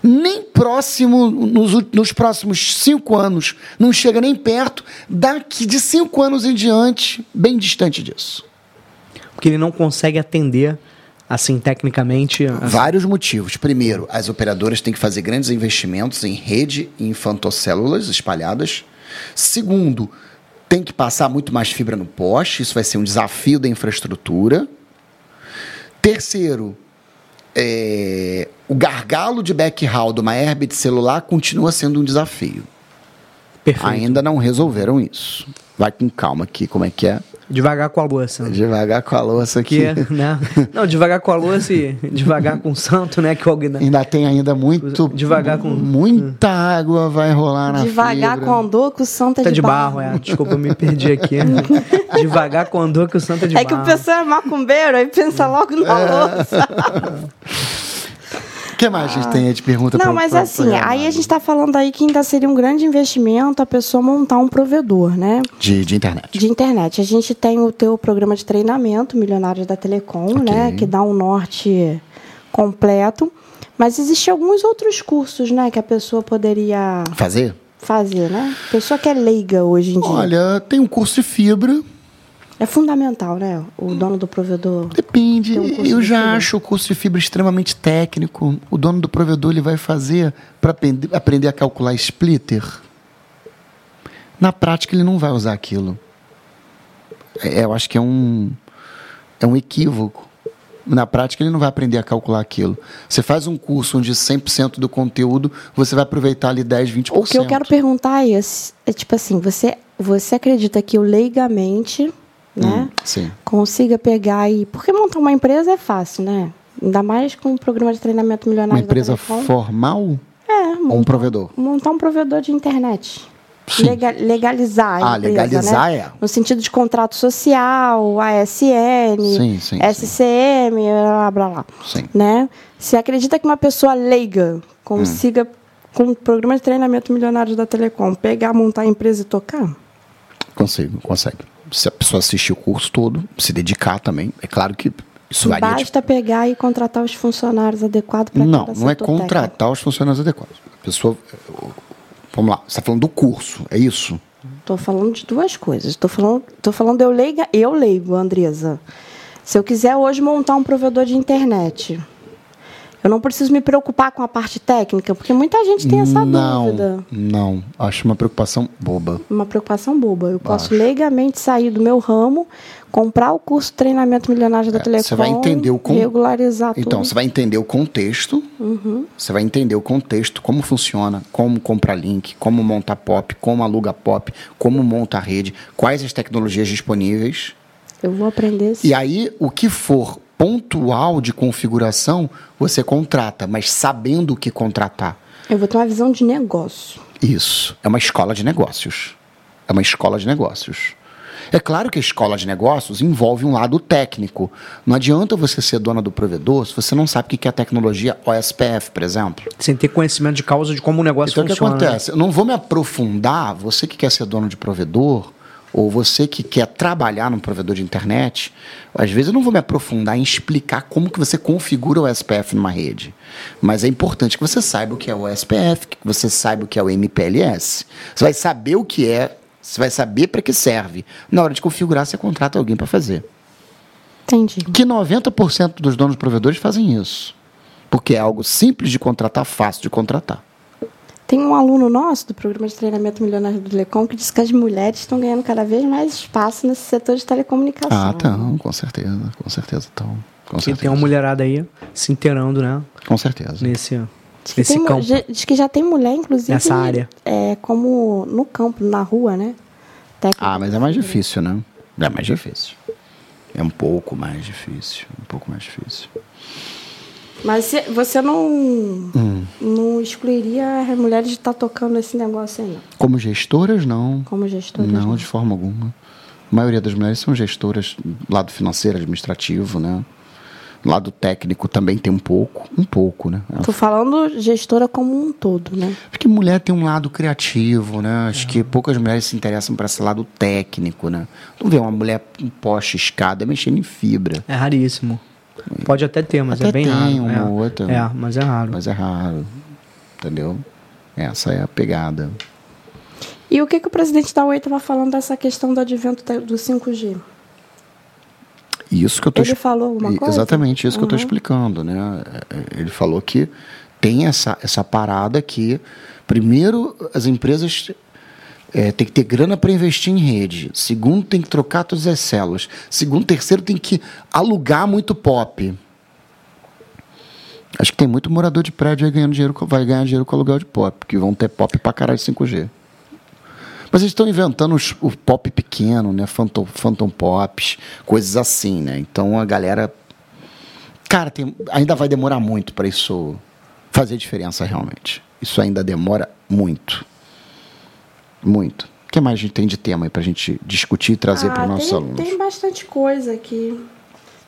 Speaker 1: Nem próximo, nos, nos próximos cinco anos, não chega nem perto, daqui de cinco anos em diante, bem distante disso.
Speaker 3: Porque ele não consegue atender assim, tecnicamente?
Speaker 1: Vários motivos. Primeiro, as operadoras têm que fazer grandes investimentos em rede e infantocélulas espalhadas. Segundo, tem que passar muito mais fibra no poste, isso vai ser um desafio da infraestrutura. Terceiro, é, o gargalo de backhaul de uma herb de celular continua sendo um desafio. Perfeito. Ainda não resolveram isso. Vai com calma aqui, como é que é?
Speaker 3: Devagar com a louça.
Speaker 1: Devagar com a louça aqui.
Speaker 3: Que, né? Não, devagar com a louça e devagar com o santo, né? Que alguém...
Speaker 1: Ainda tem ainda muito...
Speaker 3: Devagar com...
Speaker 1: Muita água vai rolar na
Speaker 2: Devagar
Speaker 1: fibra.
Speaker 2: com andor que o santo é
Speaker 3: tá
Speaker 2: de,
Speaker 3: de barro. barro. é. Desculpa, eu me perdi aqui. devagar com andor que o santo é de
Speaker 2: é
Speaker 3: barro.
Speaker 2: É que o pessoal é macumbeiro, aí pensa logo na é. louça.
Speaker 1: O que mais a gente tem de pergunta?
Speaker 2: Não, mas assim, aí a gente está falando aí que ainda seria um grande investimento a pessoa montar um provedor, né?
Speaker 1: De, de internet.
Speaker 2: De internet. A gente tem o teu programa de treinamento, Milionários da Telecom, okay. né? Que dá um norte completo. Mas existem alguns outros cursos, né? Que a pessoa poderia...
Speaker 1: Fazer?
Speaker 2: Fazer, né? Pessoa que é leiga hoje em dia.
Speaker 1: Olha, tem um curso de fibra
Speaker 2: é fundamental, né? O dono do provedor.
Speaker 1: Depende. Um eu já de acho o curso de fibra extremamente técnico. O dono do provedor ele vai fazer para aprender, aprender a calcular splitter. Na prática, ele não vai usar aquilo. É, eu acho que é um, é um equívoco. Na prática, ele não vai aprender a calcular aquilo. Você faz um curso onde 100% do conteúdo você vai aproveitar ali 10, 20%.
Speaker 2: O que eu quero perguntar é, é tipo assim: você, você acredita que o leigamente né?
Speaker 1: Hum,
Speaker 2: Consiga pegar e. Porque montar uma empresa é fácil, né? Ainda mais com um programa de treinamento milionário.
Speaker 1: Uma empresa formal?
Speaker 2: É.
Speaker 1: Montar, ou um provedor?
Speaker 2: Montar um provedor de internet.
Speaker 1: Sim.
Speaker 2: lega- legalizar. a
Speaker 1: Ah,
Speaker 2: empresa,
Speaker 1: legalizar
Speaker 2: né?
Speaker 1: é.
Speaker 2: No sentido de contrato social, ASN,
Speaker 1: Sim, sim,
Speaker 2: SCM, blá blá blá.
Speaker 1: Sim.
Speaker 2: Né? Você acredita que uma pessoa leiga consiga,
Speaker 1: Hum.
Speaker 2: com o programa de treinamento milionário da Telecom, pegar, montar a empresa e tocar?
Speaker 1: Consigo, consegue. Se a pessoa assistir o curso todo, se dedicar também, é claro que isso varia de
Speaker 2: Basta pegar e contratar os funcionários adequados para
Speaker 1: Não, não é
Speaker 2: setor técnico.
Speaker 1: contratar os funcionários adequados. A pessoa. Vamos lá, você está falando do curso, é isso?
Speaker 2: Estou falando de duas coisas. Estou falando, tô falando eu leiga, eu leigo, Andresa. Se eu quiser hoje montar um provedor de internet, eu não preciso me preocupar com a parte técnica, porque muita gente tem essa
Speaker 1: não,
Speaker 2: dúvida.
Speaker 1: não. Acho uma preocupação boba.
Speaker 2: Uma preocupação boba. Eu posso
Speaker 1: Acho.
Speaker 2: leigamente sair do meu ramo, comprar o curso treinamento milionário da
Speaker 1: É,
Speaker 2: Telecom,
Speaker 1: você vai entender o con-
Speaker 2: regularizar
Speaker 1: Então,
Speaker 2: tudo.
Speaker 1: você vai entender o contexto. Você vai entender o contexto, como funciona, como comprar link, como montar pop, como aluga pop, como monta a rede, quais as tecnologias disponíveis.
Speaker 2: Eu vou aprender isso.
Speaker 1: E aí, o que for pontual de configuração, você contrata, mas sabendo o que contratar.
Speaker 2: Eu vou ter uma visão de negócio.
Speaker 1: Isso. É uma escola de negócios. É uma escola de negócios. É claro que a escola de negócios envolve um lado técnico. Não adianta você ser dona do provedor se você não sabe o que é a tecnologia OSPF, por exemplo.
Speaker 3: Sem ter conhecimento de causa de como o negócio
Speaker 1: Então o que
Speaker 3: funciona. né?
Speaker 1: acontece? Eu não vou me aprofundar, você que quer ser dono de provedor, ou você que quer trabalhar num provedor de internet, às vezes eu não vou me aprofundar em explicar como que você configura o SPF numa rede. Mas é importante que você saiba o que é o SPF, que você saiba o que é o MPLS. Você vai saber o que é, você vai saber para que serve. Na hora de configurar, você contrata alguém para fazer.
Speaker 2: Entendi.
Speaker 1: Que 90% dos donos provedores fazem isso. Porque é algo simples de contratar, fácil de contratar.
Speaker 2: Tem um aluno nosso do programa de treinamento milionário do Telecom que diz que as mulheres estão ganhando cada vez mais espaço nesse setor de telecomunicação.
Speaker 1: Ah, estão, com certeza, com certeza estão. Com
Speaker 3: E
Speaker 1: certeza.
Speaker 3: tem uma mulherada aí se inteirando, né?
Speaker 1: Com certeza.
Speaker 3: Nesse,
Speaker 2: Diz
Speaker 3: nesse
Speaker 2: tem
Speaker 3: campo.
Speaker 2: diz que já tem mulher, inclusive.
Speaker 3: Nessa área.
Speaker 2: É, como no campo, na rua, né? Técnica.
Speaker 1: Ah, mas é mais difícil, né? É mais difícil. É um pouco mais difícil. Um pouco mais difícil.
Speaker 2: Mas se- você não,
Speaker 1: Hum.
Speaker 2: não excluiria as mulheres de estar tocando esse negócio aí, não.
Speaker 1: Como gestoras, não.
Speaker 2: Como gestoras.
Speaker 1: Não,
Speaker 2: né?
Speaker 1: de forma alguma. A maioria das mulheres são gestoras, lado financeiro, administrativo, né? Lado técnico também tem um pouco. Um pouco, né?
Speaker 2: Tô falando gestora como um todo, né?
Speaker 1: Porque mulher tem um lado criativo, né? Acho que poucas mulheres se interessam para esse lado técnico, né? Não vê uma mulher um poste, escada, mexendo em fibra.
Speaker 3: É raríssimo. Pode até ter, mas
Speaker 1: Até
Speaker 3: é bem
Speaker 1: tem
Speaker 3: raro.
Speaker 1: uma
Speaker 3: é.
Speaker 1: ou outra.
Speaker 3: É, mas é raro.
Speaker 1: Mas é raro. Entendeu? Essa é a pegada.
Speaker 2: E o que, que o presidente da Oi estava falando dessa questão do advento do 5G?
Speaker 1: Isso que eu tô
Speaker 2: Ele falou alguma
Speaker 1: E-
Speaker 2: coisa?
Speaker 1: Exatamente isso que eu estou
Speaker 2: Uhum.
Speaker 1: explicando, né? É, Ele falou que tem essa, essa parada que, primeiro, as empresas é, têm que ter grana para investir em rede. Segundo, tem que trocar todas as células. Segundo, terceiro, tem que alugar muito pop. Acho que tem muito morador de prédio aí ganhando dinheiro, vai ganhar dinheiro com aluguel de pop, que vão ter pop pra caralho 5G. Mas eles estão inventando os- o pop pequeno, né? Phantom, Phantom Pops, coisas assim, né? Então a galera. Cara, tem- ainda vai demorar muito para isso fazer diferença realmente. Isso ainda demora muito. Muito. O que mais a gente tem de tema aí pra gente discutir e trazer para os nossos
Speaker 2: Ah, tem,
Speaker 1: alunos?
Speaker 2: tem bastante coisa aqui.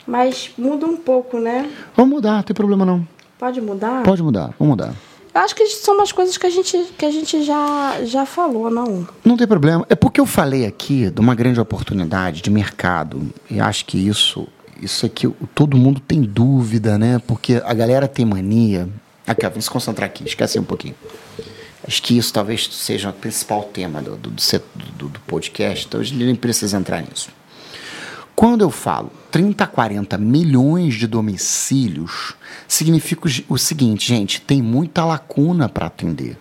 Speaker 2: Mas muda um pouco, né?
Speaker 1: Vamos mudar, não tem problema não.
Speaker 2: Pode mudar?
Speaker 1: Pode mudar, vamos mudar.
Speaker 2: Eu acho que são umas coisas que a gente, que a gente já, já falou, não.
Speaker 1: Não tem problema. É porque eu falei aqui de uma grande oportunidade de mercado. E acho que isso, isso aqui, o- todo mundo tem dúvida, né? Porque a galera tem mania. Aqui, ó, vamos se concentrar aqui, esquece um pouquinho. Acho que isso talvez seja o principal tema do, do, do, do- podcast, então a gente nem precisa entrar nisso. Quando eu falo 30 a 40 milhões de domicílios, significa o seguinte, gente, tem muita lacuna para atender.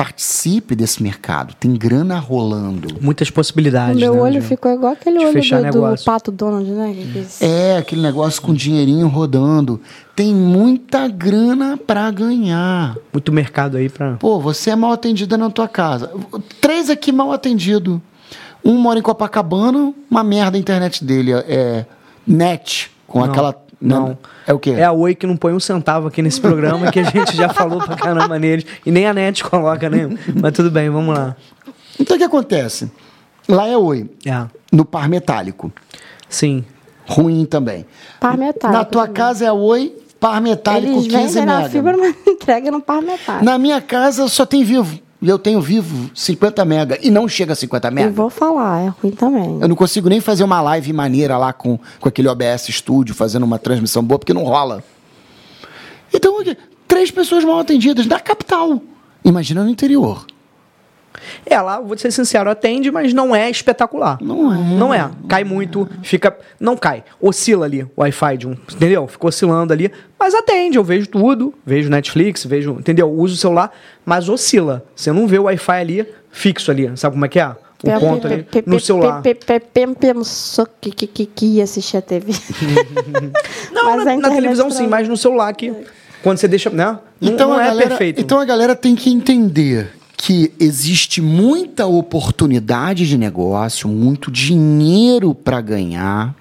Speaker 1: Participe desse mercado, tem grana rolando.
Speaker 3: Muitas
Speaker 2: O
Speaker 3: possibilidades.
Speaker 2: meu
Speaker 3: né,
Speaker 2: olho
Speaker 3: de-
Speaker 2: ficou igual aquele
Speaker 3: de
Speaker 2: olho do, do. Pato Donald, né?
Speaker 1: É, aquele negócio com dinheirinho rodando. Tem muita grana para ganhar.
Speaker 3: Muito mercado aí pra.
Speaker 1: Pô, você é mal atendida na tua casa. Três aqui mal atendido. Um mora em Copacabana, uma merda a internet dele. É net, com
Speaker 3: Não.
Speaker 1: aquela
Speaker 3: Não.
Speaker 1: É o quê?
Speaker 3: É a Oi que não põe um centavo aqui nesse programa, que a gente já falou pra caramba neles. E nem a NET coloca, né? Mas tudo bem, vamos lá.
Speaker 1: Então o que acontece? Lá é Oi,
Speaker 3: É.
Speaker 1: no par metálico.
Speaker 3: Sim.
Speaker 1: Ruim também.
Speaker 2: Par metálico
Speaker 1: Na tua
Speaker 2: também.
Speaker 1: casa é Oi, par metálico
Speaker 2: Eles
Speaker 1: 15
Speaker 2: vendem na
Speaker 1: mega.
Speaker 2: fibra, mas entrega no par metálico.
Speaker 1: Na minha casa só tem vivo. E eu tenho vivo 50 mega. E não chega a 50
Speaker 2: E
Speaker 1: mega.
Speaker 2: vou falar, é ruim também.
Speaker 1: Eu não consigo nem fazer uma live maneira lá com, com aquele OBS Studio, fazendo uma transmissão boa, porque não rola. Então, três pessoas mal atendidas na capital. Imagina no interior.
Speaker 3: É, lá, vou ser sincero, atende, mas não é espetacular.
Speaker 1: Não é.
Speaker 3: Não é. Cai muito, fica. Não cai. Oscila ali o Wi-Fi de um. Entendeu? Fica oscilando ali. Mas atende, eu vejo tudo. Vejo Netflix, vejo. Entendeu? Uso o celular, mas oscila. Você não vê o Wi-Fi ali fixo ali. Sabe como é que é? O ponto ali no celular.
Speaker 2: Pensou que, que, que, que ia assistir a TV.
Speaker 3: Não, na, televisão sim, mas no celular que. Quando você deixa. Né?
Speaker 1: Então,
Speaker 3: não
Speaker 1: a
Speaker 3: é
Speaker 1: galera,
Speaker 3: perfeito.
Speaker 1: então a galera tem que entender que existe muita oportunidade de negócio, muito dinheiro para ganhar,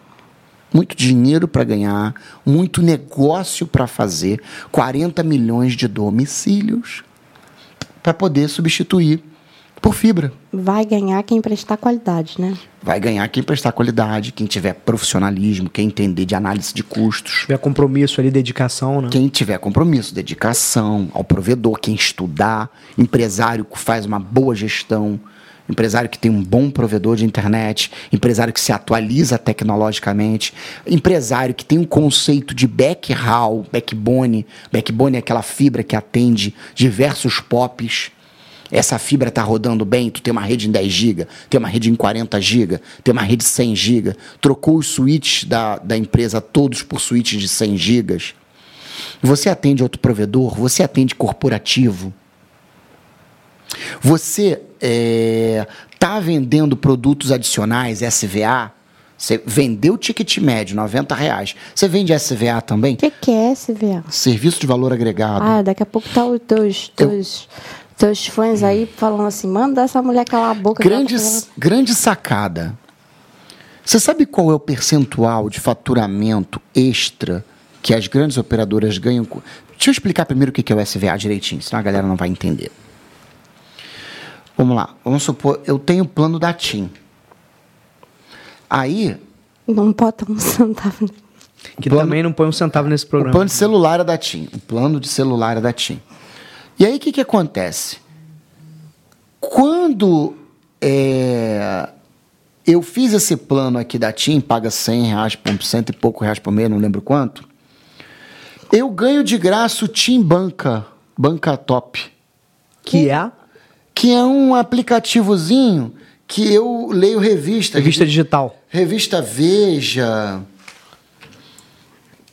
Speaker 1: muito dinheiro para ganhar, muito negócio para fazer, 40 milhões de domicílios para poder substituir por fibra.
Speaker 2: Vai ganhar quem prestar qualidade, né?
Speaker 1: Vai ganhar quem prestar qualidade, quem tiver profissionalismo, quem entender de análise de custos.
Speaker 3: tiver compromisso ali, dedicação, né?
Speaker 1: Quem tiver compromisso, dedicação ao provedor, quem estudar, empresário que faz uma boa gestão, empresário que tem um bom provedor de internet, empresário que se atualiza tecnologicamente, empresário que tem um conceito de backhaul, backbone. Backbone é aquela fibra que atende diversos POPs. Essa fibra está rodando bem, tu tem uma rede em 10 GB, tem uma rede em 40 GB, tem uma rede 100 GB, trocou os switches da, da empresa todos por switches de 100 GB. Você atende outro provedor, você atende corporativo. Você está vendendo produtos adicionais, SVA, você vendeu o ticket médio, 90 reais. Você vende SVA também?
Speaker 2: O que, que é SVA?
Speaker 1: Serviço de valor agregado.
Speaker 2: Ah, daqui a pouco tá os teus, teus, teus fãs aí falando assim, manda essa mulher calar a boca. que ela
Speaker 1: Grande,
Speaker 2: tá
Speaker 1: grande sacada. Você sabe qual é o percentual de faturamento extra que as grandes operadoras ganham? Deixa eu explicar primeiro o que é o SVA direitinho, senão a galera não vai entender. Vamos lá. Vamos supor, eu tenho o plano da TIM. Aí,
Speaker 2: Não bota um centavo.
Speaker 3: Que
Speaker 1: plano-
Speaker 3: também não põe um centavo nesse
Speaker 1: o
Speaker 3: programa.
Speaker 1: plano de celular é da TIM. O plano de celular é da TIM. E aí, o que, que acontece? Quando é, eu fiz esse plano aqui da TIM, paga 100 reais por cento e pouco reais por mês, não lembro quanto, eu ganho de graça o TIM Banca, Banca Top,
Speaker 3: Que é
Speaker 1: que é um aplicativozinho que eu leio revista.
Speaker 3: revista digital.
Speaker 1: Revista Veja.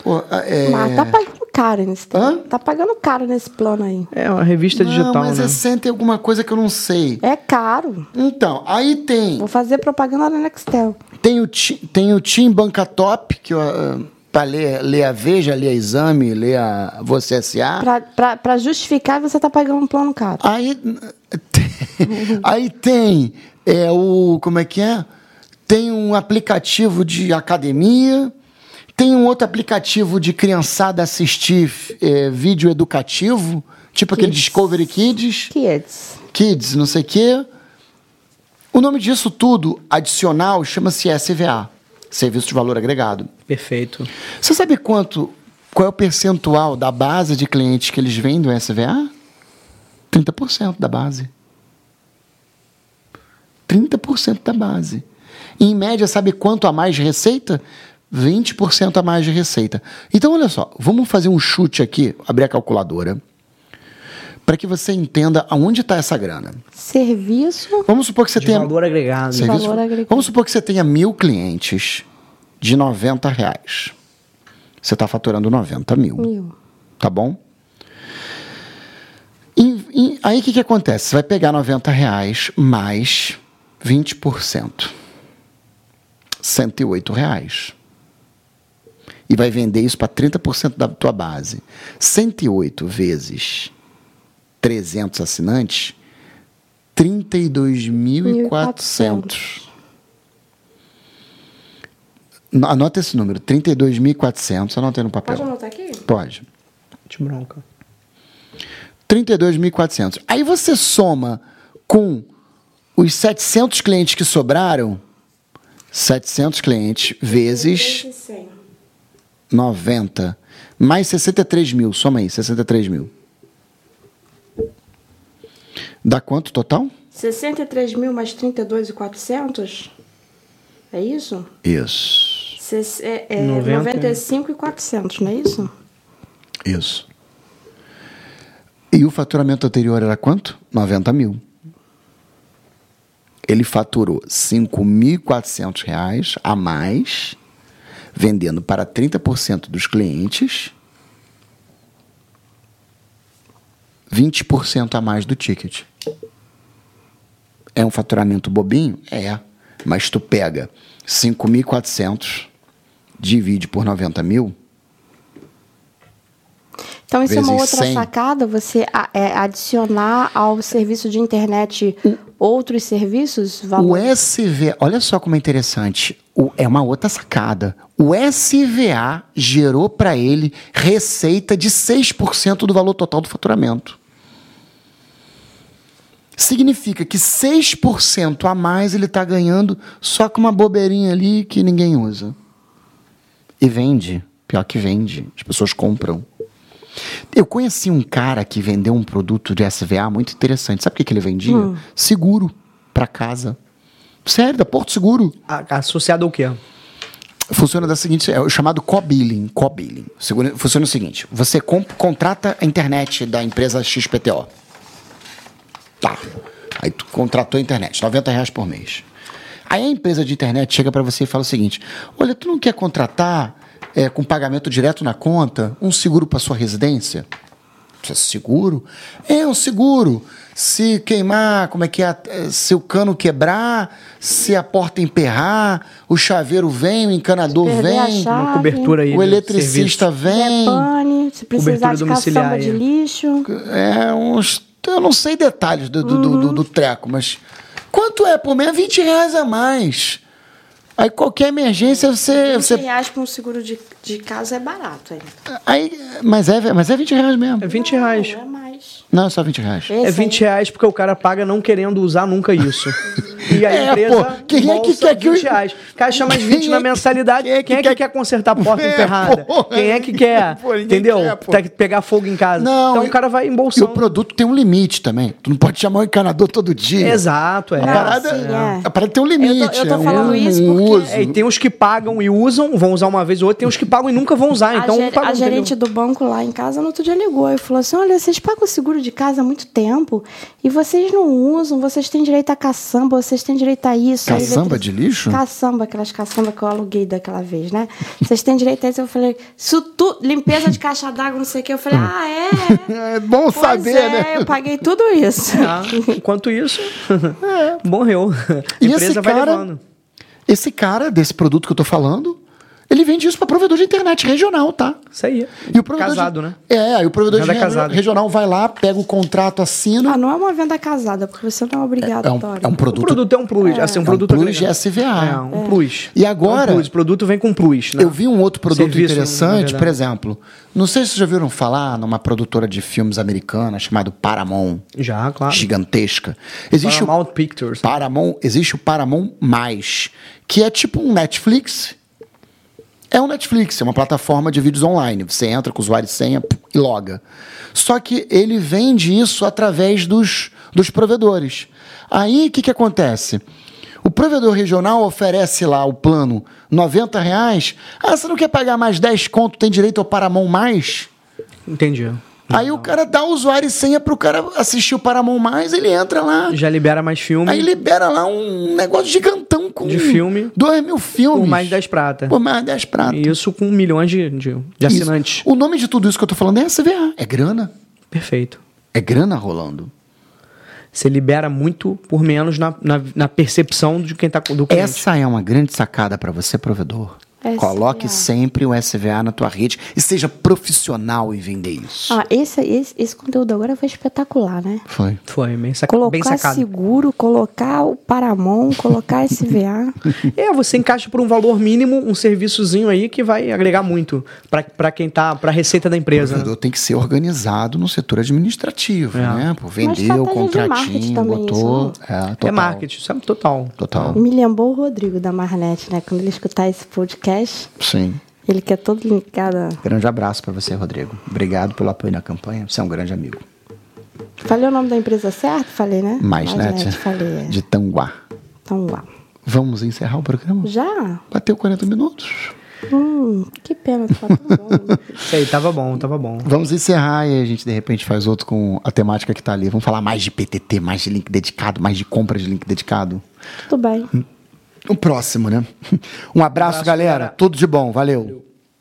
Speaker 1: Pô, é...
Speaker 2: Mas tá pagando caro nesse
Speaker 1: Hã?
Speaker 2: Tá pagando caro nesse plano aí.
Speaker 3: É uma revista
Speaker 1: Não,
Speaker 3: digital,
Speaker 1: mas
Speaker 3: né?
Speaker 1: é cento e alguma coisa que eu não sei.
Speaker 2: É caro.
Speaker 1: Então, aí tem,
Speaker 2: Vou fazer propaganda na Nextel.
Speaker 1: tem, o, tem o Tim Banca Top, que eu, ah, pra ler, ler a Veja, ler a Exame, ler a Você S.A.
Speaker 2: Pra, pra, pra justificar, você tá pagando um plano caro.
Speaker 1: Aí, aí tem é, o. Como é que é? Tem um aplicativo de academia, tem um outro aplicativo de criançada assistir é, vídeo educativo, tipo aquele
Speaker 2: Kids.
Speaker 1: Discovery Kids.
Speaker 2: Kids.
Speaker 1: Kids, não sei o quê. O nome disso tudo, adicional, chama-se SVA, Serviço de Valor Agregado.
Speaker 3: Perfeito.
Speaker 1: Você sabe quanto, qual é o percentual da base de clientes que eles vendem o SVA? 30% da base. 30% da base. Em média, sabe quanto a mais de receita? 20% a mais de receita. Então, olha só, vamos fazer um chute aqui, abrir a calculadora, para que você entenda aonde está essa grana.
Speaker 2: Serviço.
Speaker 1: Vamos supor que você
Speaker 3: De
Speaker 1: tenha.
Speaker 3: valor agregado.
Speaker 1: Serviço-
Speaker 2: Valor agregado.
Speaker 1: Vamos supor que você tenha mil clientes de 90 reais. Você está faturando 90 mil.
Speaker 2: Mil.
Speaker 1: Tá bom? E- e aí o que, que acontece? Você vai pegar 90 reais mais 20%. 108 reais. E vai vender isso para 30% da tua base. 108 vezes 300 assinantes, 32.400. N- Anota esse número, 32.400. Anota aí no papel.
Speaker 2: Pode anotar aqui?
Speaker 1: Pode.
Speaker 3: De bronca.
Speaker 1: 32.400. Aí você soma com os 700 clientes que sobraram, 700 clientes vezes
Speaker 2: 100.
Speaker 1: 90, mais 63 mil. Soma aí, 63 mil. Dá quanto total?
Speaker 2: 63 mil mais 32,400? É isso?
Speaker 1: Isso.
Speaker 2: É, é
Speaker 3: 90.
Speaker 2: 95 e 400, não é isso?
Speaker 1: Isso. E o faturamento anterior era quanto? 90 mil. Ele faturou 5.400 reais a mais, vendendo para 30% dos clientes, 20% a mais do ticket. É um faturamento bobinho? É. Mas tu pega 5.400, divide por 90 mil,
Speaker 2: Então, isso é uma outra
Speaker 1: 100.
Speaker 2: sacada, você é, adicionar ao serviço de internet outros serviços?
Speaker 1: O. SV, olha só como é interessante. O- é uma outra sacada. O SVA gerou para ele receita de 6% do valor total do faturamento. Significa que 6% a mais ele está ganhando só com uma bobeirinha ali que ninguém usa. E vende. Pior que vende. As pessoas compram. Eu conheci um cara que vendeu um produto de SVA muito interessante. Sabe o que, que ele vendia? Seguro para casa. Sério, da Porto Seguro.
Speaker 3: Associado ao quê?
Speaker 1: Funciona da seguinte, é o chamado co-billing. Co-billing. Funciona o seguinte: você contrata a internet da empresa XPTO. Tá. Aí tu contratou a internet, 90 reais por mês. Aí a empresa de internet chega para você e fala o seguinte: olha, tu não quer contratar é, com pagamento direto na conta um seguro para sua residência? Você, Seguro? É um seguro. Se queimar, como é que é? Eh, Se o cano quebrar, se a porta emperrar, o chaveiro vem, o encanador vem,
Speaker 2: chave.
Speaker 3: Uma cobertura aí.
Speaker 1: o eletricista vem.
Speaker 2: Depane, se precisar
Speaker 3: Cobertura
Speaker 2: de caçamba
Speaker 3: domiciliar,
Speaker 2: de
Speaker 3: é.
Speaker 2: lixo.
Speaker 1: É uns. Eu não sei detalhes do, do, do-
Speaker 2: Uhum.
Speaker 1: do- do treco, mas. Quanto é por mês? 20 reais a mais. Aí qualquer emergência você.
Speaker 2: 20
Speaker 1: você
Speaker 2: reais para um seguro de, de casa é barato ainda.
Speaker 1: aí, mas, é, mas é 20 reais mesmo.
Speaker 3: É 20 reais.
Speaker 2: Não, é mais.
Speaker 1: Não, é só 20 reais.
Speaker 2: Esse
Speaker 3: É 20 reais porque o cara paga não querendo usar nunca isso. E a
Speaker 1: É,
Speaker 3: empresa.
Speaker 1: pô, quem é que quer que o-
Speaker 3: 20 reais. O cara chama mais 20
Speaker 1: Quem
Speaker 3: na
Speaker 1: é
Speaker 3: mensalidade.
Speaker 1: quem é que
Speaker 3: Quem é que
Speaker 1: quer-
Speaker 3: quer consertar a porta
Speaker 1: É,
Speaker 3: emperrada?
Speaker 1: porra.
Speaker 3: Quem é que quer?
Speaker 1: Pô,
Speaker 3: entendeu?
Speaker 1: quer, pô.
Speaker 3: Tem que pegar fogo em casa.
Speaker 1: Não,
Speaker 3: então
Speaker 1: e-
Speaker 3: o cara vai
Speaker 1: E o produto tem um limite também. Tu não pode chamar o encanador todo dia.
Speaker 3: Exato, é.
Speaker 1: A parada,
Speaker 2: é.
Speaker 1: a parada tem um limite.
Speaker 2: Eu tô- eu tô
Speaker 1: é um
Speaker 2: falando isso porque-
Speaker 1: uso.
Speaker 3: É, e tem uns que pagam e usam, vão usar uma vez ou outra, tem uns que pagam e nunca vão usar. Então,
Speaker 2: a, ger-
Speaker 3: pagam,
Speaker 2: a gerente
Speaker 3: entendeu?
Speaker 2: do banco lá em casa no outro dia ligou e falou assim: Olha, vocês pagam o seguro de casa há muito tempo e vocês não usam, vocês têm direito a caçamba, vocês têm direito a isso. a
Speaker 1: Caçamba
Speaker 2: eletric-
Speaker 1: de lixo?
Speaker 2: Caçamba, aquelas caçamba que eu aluguei daquela vez, né? Vocês têm direito a isso. Eu falei: Isso tu, limpeza de caixa d'água, não sei o que. Eu falei: Ah, é?
Speaker 1: É bom
Speaker 2: Pois
Speaker 1: saber,
Speaker 2: é,
Speaker 1: né?
Speaker 2: eu paguei tudo isso.
Speaker 3: Ah, enquanto isso, morreu. A
Speaker 1: É. E
Speaker 3: empresa
Speaker 1: esse
Speaker 3: vai
Speaker 1: cara,
Speaker 3: levando.
Speaker 1: Esse cara desse produto que eu tô falando, ele vende isso para provedor de internet regional, tá?
Speaker 3: Isso aí.
Speaker 1: E o provedor
Speaker 3: Casado,
Speaker 1: de,
Speaker 3: né?
Speaker 1: É, aí o provedor de
Speaker 3: Venda
Speaker 1: re-
Speaker 3: casada.
Speaker 1: regional vai lá, pega o contrato, assina.
Speaker 2: Ah, não é uma venda casada, porque você não é
Speaker 1: é, um,
Speaker 2: obrigatório.
Speaker 1: é um
Speaker 3: O
Speaker 1: produto.
Speaker 3: produto é um plus. Assim, um
Speaker 1: É um
Speaker 3: produto
Speaker 1: plus de SVA.
Speaker 3: É, um plus.
Speaker 1: E agora-
Speaker 3: É um plus. O produto vem com plus, né?
Speaker 1: Eu vi um outro produto
Speaker 3: Serviço,
Speaker 1: interessante, por exemplo. Não sei se vocês já viram falar numa produtora de filmes americana chamada Paramount.
Speaker 3: Já, claro.
Speaker 1: Gigantesca. Existe o
Speaker 3: Paramount Pictures.
Speaker 1: Paramount, existe o Paramount Mais, que é tipo um Netflix. É um Netflix, é uma plataforma de vídeos online. Você entra com usuário e senha e loga. Só que ele vende isso através dos, dos provedores. Aí o que, que acontece? O provedor regional oferece lá o plano 90 reais. Ah, você não quer pagar mais 10 conto, tem direito ao Paramount Mais?
Speaker 3: Entendi.
Speaker 1: Aí o cara dá o usuário e senha pro cara assistir o Paramount Mais, ele entra lá.
Speaker 3: Já libera mais filme
Speaker 1: Aí libera lá um negócio gigantão com.
Speaker 3: De filme.
Speaker 1: Dois mil filmes.
Speaker 3: por mais 10 prata.
Speaker 1: Por mais 10 pratas.
Speaker 3: E isso com milhões de, de, de assinantes.
Speaker 1: O nome de tudo isso que eu tô falando é SVA. É grana.
Speaker 3: Perfeito.
Speaker 1: É grana rolando.
Speaker 3: Você libera muito por menos na, na, na percepção de quem tá do cliente.
Speaker 1: Essa é uma grande sacada para você, provedor.
Speaker 2: SVA.
Speaker 1: Coloque sempre o SVA na tua rede e seja profissional em vender isso.
Speaker 2: Ah, esse, esse, esse conteúdo agora foi espetacular, né?
Speaker 1: Foi.
Speaker 3: Foi bem, saca
Speaker 2: Colocar
Speaker 3: bem sacado.
Speaker 2: seguro, colocar o Paramon, colocar SVA.
Speaker 3: É, você encaixa por um valor mínimo um serviçozinho aí que vai agregar muito pra- pra quem tá, pra receita da
Speaker 1: O
Speaker 3: empresa. né?
Speaker 1: vendedor tem que ser organizado no setor administrativo,
Speaker 3: É.
Speaker 1: né?
Speaker 2: Estratégia de marketing
Speaker 1: contratinho,
Speaker 2: também,
Speaker 1: botou.
Speaker 2: isso,
Speaker 1: É, total.
Speaker 3: É marketing, isso é total.
Speaker 1: Total.
Speaker 2: Me lembrou o Rodrigo da Marnet, né? Quando ele escutar esse podcast,
Speaker 1: Sim.
Speaker 2: ele que é todo ligado. a-
Speaker 1: Grande abraço pra você, Rodrigo. Obrigado pelo apoio na campanha. Você é um grande amigo.
Speaker 2: Falei o nome da empresa certo? Falei, né?
Speaker 1: Mais, né?
Speaker 2: Marnet, falei. é.
Speaker 1: De Tanguá.
Speaker 2: Uau.
Speaker 1: Vamos encerrar o programa?
Speaker 2: Já?
Speaker 1: Bateu 40 minutos.
Speaker 2: Hum, que pena, tá tão bom. né?
Speaker 3: Isso aí, tava bom, tava bom.
Speaker 1: Vamos encerrar e a gente de repente faz outro com a temática que tá ali. Vamos falar mais de PTT, mais de link dedicado, mais de compra de link dedicado.
Speaker 2: Tudo bem.
Speaker 1: O próximo, né? Um abraço, galera.
Speaker 3: galera.
Speaker 1: Tudo de bom. Valeu.